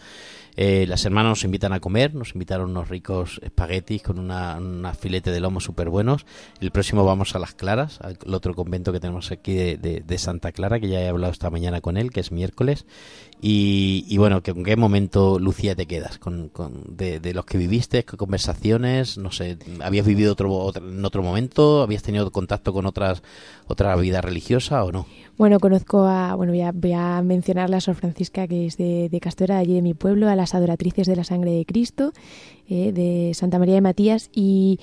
Eh, las hermanas nos invitan a comer, nos invitaron unos ricos espaguetis con una, filete de lomo súper buenos. El próximo vamos a Las Claras, al otro convento que tenemos aquí de, Santa Clara, que ya he hablado esta mañana con él, que es miércoles. Y, y bueno, ¿con qué momento, Lucía, te quedas? ¿Con, con de, los que viviste? ¿Qué conversaciones? No sé, ¿habías vivido otro, otro, en otro momento? ¿Habías tenido contacto con otras otra vida religiosa o no? Bueno, conozco a, bueno, voy a, voy a mencionar la Sor Francisca, que es de, de Castora, allí de mi pueblo, a las adoratrices de la sangre de Cristo, eh, de Santa María de Matías, y,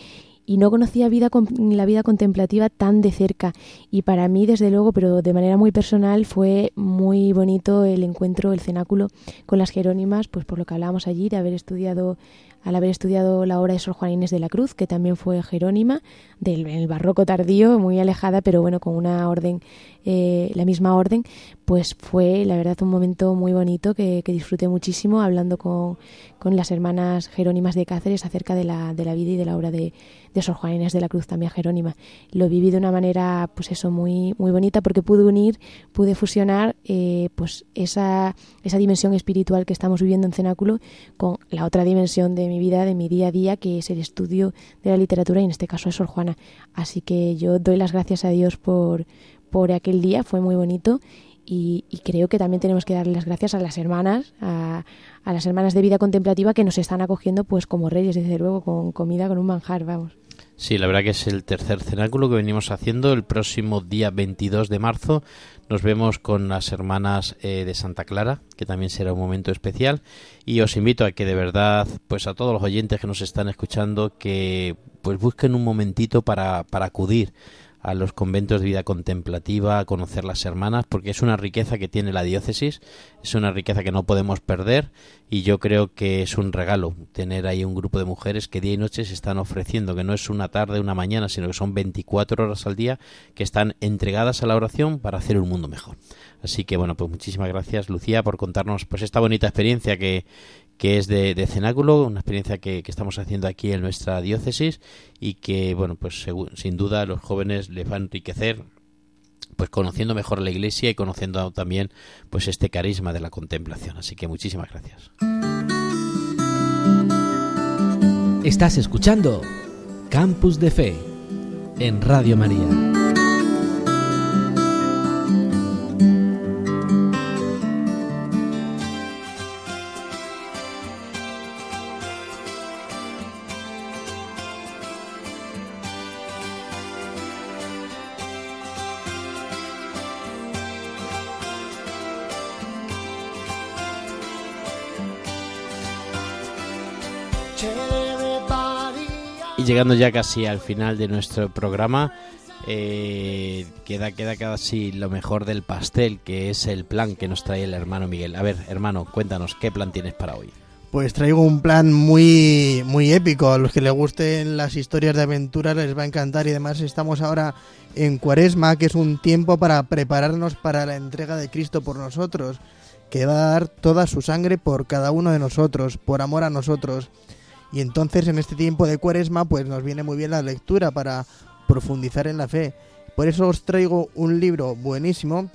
y no conocía vida, la vida contemplativa tan de cerca. Y para mí, desde luego, pero de manera muy personal, fue muy bonito el encuentro, el cenáculo con las Jerónimas, pues por lo que hablábamos allí, de haber estudiado al haber estudiado la obra de Sor Juana Inés de la Cruz, que también fue jerónima, del el barroco tardío, muy alejada, pero bueno, con una orden, eh, la misma orden, pues fue la verdad un momento muy bonito que, que disfruté muchísimo hablando con, con, las hermanas jerónimas de Cáceres acerca de la, de la vida y de la obra de, de Sor Juana Inés de la Cruz, también jerónima. Lo viví de una manera, pues eso, muy, muy bonita porque pude unir, pude fusionar eh, pues esa, esa dimensión espiritual que estamos viviendo en Cenáculo con la otra dimensión de mi vida, de mi día a día, que es el estudio de la literatura y en este caso es Sor Juana. Así que yo doy las gracias a Dios por, por aquel día, fue muy bonito y, y, creo que también tenemos que darle las gracias a las hermanas, a, a, las hermanas de vida contemplativa que nos están acogiendo pues como reyes, desde luego, con comida, con un manjar, vamos. Sí, la verdad que es el tercer cenáculo que venimos haciendo. El próximo día 22 de marzo nos vemos con las hermanas eh, de Santa Clara, que también será un momento especial. Y os invito a que de verdad, pues a todos los oyentes que nos están escuchando, que pues busquen un momentito para, para acudir a los conventos de vida contemplativa, a conocer las hermanas, porque es una riqueza que tiene la diócesis, es una riqueza que no podemos perder y yo creo que es un regalo tener ahí un grupo de mujeres que día y noche se están ofreciendo, que no es una tarde, una mañana, sino que son 24 horas al día que están entregadas a la oración para hacer un mundo mejor. Así que bueno, pues muchísimas gracias Lucía por contarnos pues esta bonita experiencia que, que es de, de cenáculo, una experiencia que, que, estamos haciendo aquí en nuestra diócesis y que, bueno, pues sin duda los jóvenes les va a enriquecer pues conociendo mejor la iglesia y conociendo también pues este carisma de la contemplación. Así que muchísimas gracias. Estás escuchando Campus de Fe en Radio María. Llegando ya casi al final de nuestro programa, eh, queda, queda casi lo mejor del pastel, que es el plan que nos trae el hermano Miguel. A ver, hermano, cuéntanos, ¿qué plan tienes para hoy? Pues traigo un plan muy, muy épico. A los que les gusten las historias de aventura les va a encantar. Y además estamos ahora en Cuaresma, que es un tiempo para prepararnos para la entrega de Cristo por nosotros, que va a dar toda su sangre por cada uno de nosotros, por amor a nosotros. Y entonces en este tiempo de Cuaresma, pues nos viene muy bien la lectura para profundizar en la fe. Por eso os traigo un libro buenísimo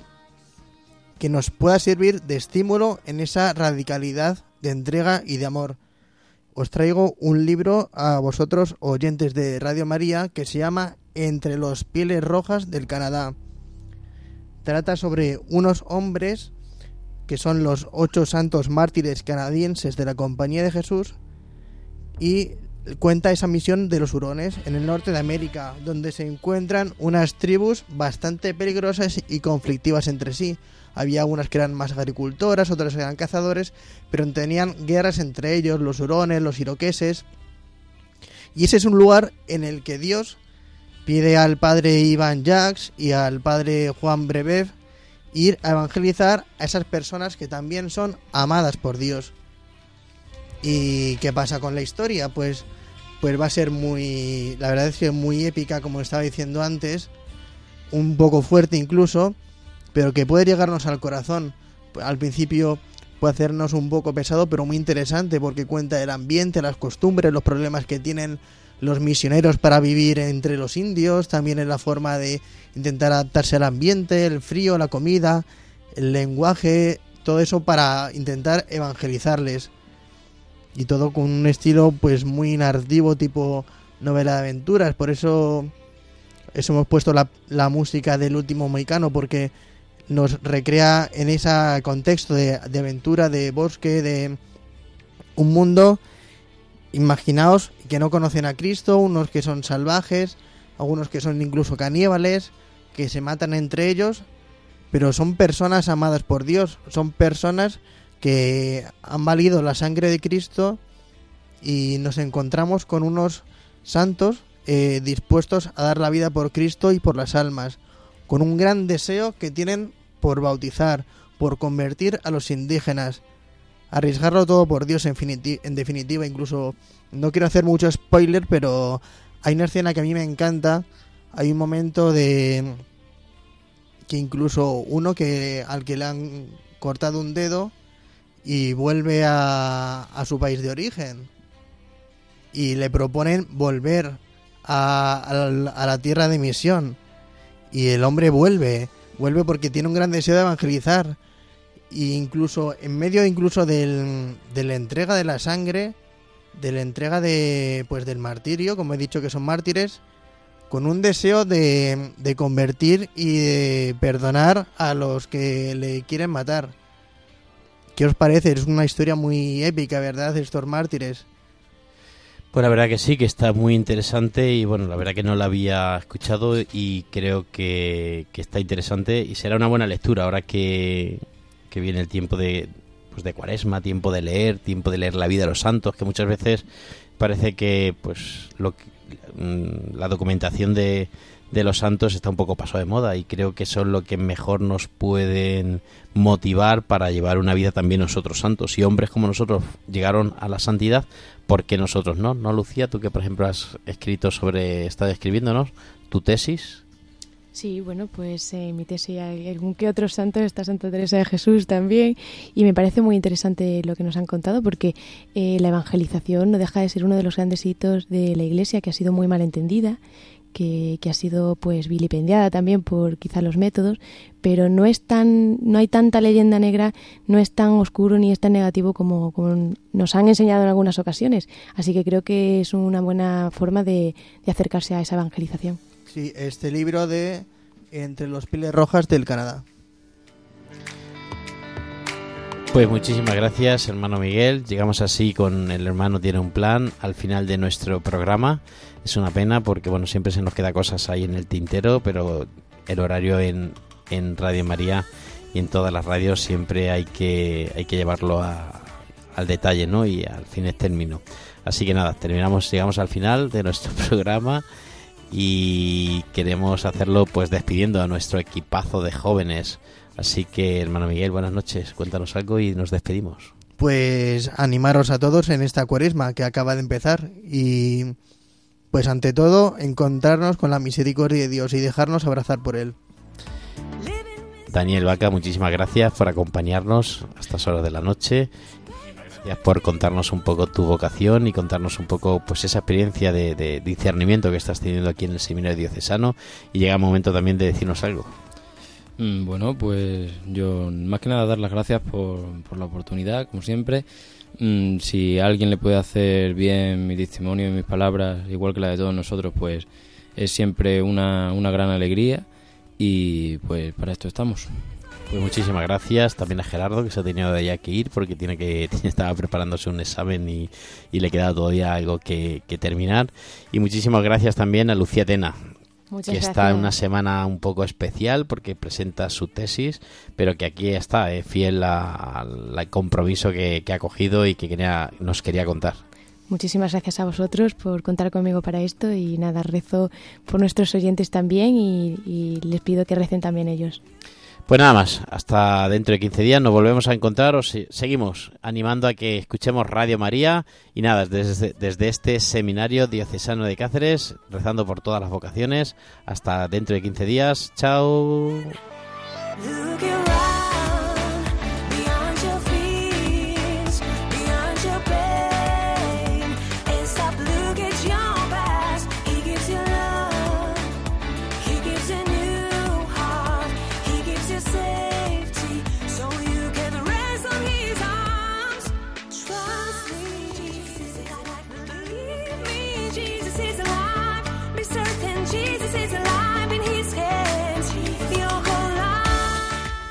que nos pueda servir de estímulo en esa radicalidad de entrega y de amor. Os traigo un libro a vosotros oyentes de Radio María que se llama Entre los pieles rojas del Canadá. Trata sobre unos hombres que son los ocho santos mártires canadienses de la Compañía de Jesús y cuenta esa misión de los hurones en el norte de América, donde se encuentran unas tribus bastante peligrosas y conflictivas entre sí. Había unas que eran más agricultoras, otras eran cazadores, pero tenían guerras entre ellos, los hurones, los iroqueses. Y ese es un lugar en el que Dios pide al padre Iván Jacques y al padre Juan Brebev ir a evangelizar a esas personas que también son amadas por Dios. ¿Y qué pasa con la historia? Pues, pues va a ser muy, la verdad es que muy épica, como estaba diciendo antes, un poco fuerte incluso, pero que puede llegarnos al corazón. Al principio puede hacernos un poco pesado, pero muy interesante porque cuenta el ambiente, las costumbres, los problemas que tienen los misioneros para vivir entre los indios, también en la forma de intentar adaptarse al ambiente, el frío, la comida, el lenguaje, todo eso para intentar evangelizarles y todo con un estilo pues muy narrativo tipo novela de aventuras. Por eso eso hemos puesto la, la música del último mohicano porque nos recrea en ese contexto de, de aventura de bosque de un mundo. Imaginaos que no conocen a Cristo unos que son salvajes algunos que son incluso caníbales que se matan entre ellos pero son personas amadas por Dios son personas que han valido la sangre de Cristo y nos encontramos con unos santos eh, dispuestos a dar la vida por Cristo y por las almas, con un gran deseo que tienen por bautizar, por convertir a los indígenas, arriesgarlo todo por Dios en, en definitiva, incluso no quiero hacer mucho spoiler, pero hay una escena que a mí me encanta, hay un momento de que incluso uno que al que le han cortado un dedo y vuelve a, su país de origen. Y le proponen volver a, a, la tierra de misión. Y el hombre vuelve vuelve porque tiene un gran deseo de evangelizar. E incluso en medio incluso del, de la entrega de la sangre de la entrega de pues del martirio como he dicho que son mártires con un deseo de, de convertir y de perdonar a los que le quieren matar ¿Qué os parece? Es una historia muy épica, ¿verdad? Estos mártires. Pues la verdad que sí, que está muy interesante y bueno, la verdad que no la había escuchado y creo que, está interesante y será una buena lectura ahora que, que viene el tiempo de, pues de cuaresma, tiempo de leer, tiempo de leer la vida de los santos, que muchas veces parece que pues lo, mm, la documentación de, de los santos está un poco paso de moda y creo que son lo que mejor nos pueden motivar para llevar una vida también nosotros santos y hombres como nosotros llegaron a la santidad ¿por qué nosotros no? ¿no Lucía? Tú que por ejemplo has escrito sobre, estás escribiéndonos tu tesis Sí, bueno, pues eh, mi tesis algún que otro santo, está Santa Teresa de Jesús también, y me parece muy interesante lo que nos han contado, porque eh, la evangelización no deja de ser uno de los grandes hitos de la Iglesia, que ha sido muy mal entendida, que, ha sido pues vilipendiada también por quizá los métodos, pero no es tan, no hay tanta leyenda negra, no es tan oscuro ni es tan negativo como, como nos han enseñado en algunas ocasiones. Así que creo que es una buena forma de, de acercarse a esa evangelización. Sí, este libro de Entre los piles rojas del Canadá. Pues muchísimas gracias, hermano Miguel. Llegamos así con el hermano tiene un plan al final de nuestro programa. Es una pena porque bueno, siempre se nos queda cosas ahí en el tintero, pero el horario en, en Radio María y en todas las radios siempre hay que hay que llevarlo a, al detalle, ¿no? Y al fin es término. Así que nada, terminamos, llegamos al final de nuestro [LAUGHS] programa y queremos hacerlo pues despidiendo a nuestro equipazo de jóvenes. Así que, hermano Miguel, buenas noches, cuéntanos algo y nos despedimos. Pues animaros a todos en esta cuaresma que acaba de empezar y pues ante todo encontrarnos con la misericordia de Dios y dejarnos abrazar por Él. Daniel Vaca, muchísimas gracias por acompañarnos a estas horas de la noche. Gracias por contarnos un poco tu vocación y contarnos un poco pues esa experiencia de, de discernimiento que estás teniendo aquí en el seminario diocesano. Y llega el momento también de decirnos algo. Mm, Bueno, pues yo más que nada dar las gracias por, por la oportunidad, como siempre. Mm, Si alguien le puede hacer bien mi testimonio y mis palabras, igual que la de todos nosotros, pues es siempre una, una gran alegría y pues para esto estamos. Pues muchísimas gracias también a Gerardo que se ha tenido de ya que ir porque tiene que [LAUGHS] estaba preparándose un examen y, y le queda todavía algo que, que terminar. Y muchísimas gracias también a Lucía Tena, Muchas que gracias. está en una semana un poco especial porque presenta su tesis, pero que aquí está, eh, fiel al al compromiso que, que ha cogido y que quería, nos quería contar. Muchísimas gracias a vosotros por contar conmigo para esto y nada, rezo por nuestros oyentes también y, y les pido que recen también ellos. Pues nada más, hasta dentro de 15 días nos volvemos a encontrar, os se- seguimos animando a que escuchemos Radio María y nada, desde, desde este seminario diocesano de Cáceres, rezando por todas las vocaciones, hasta dentro de 15 días, chao.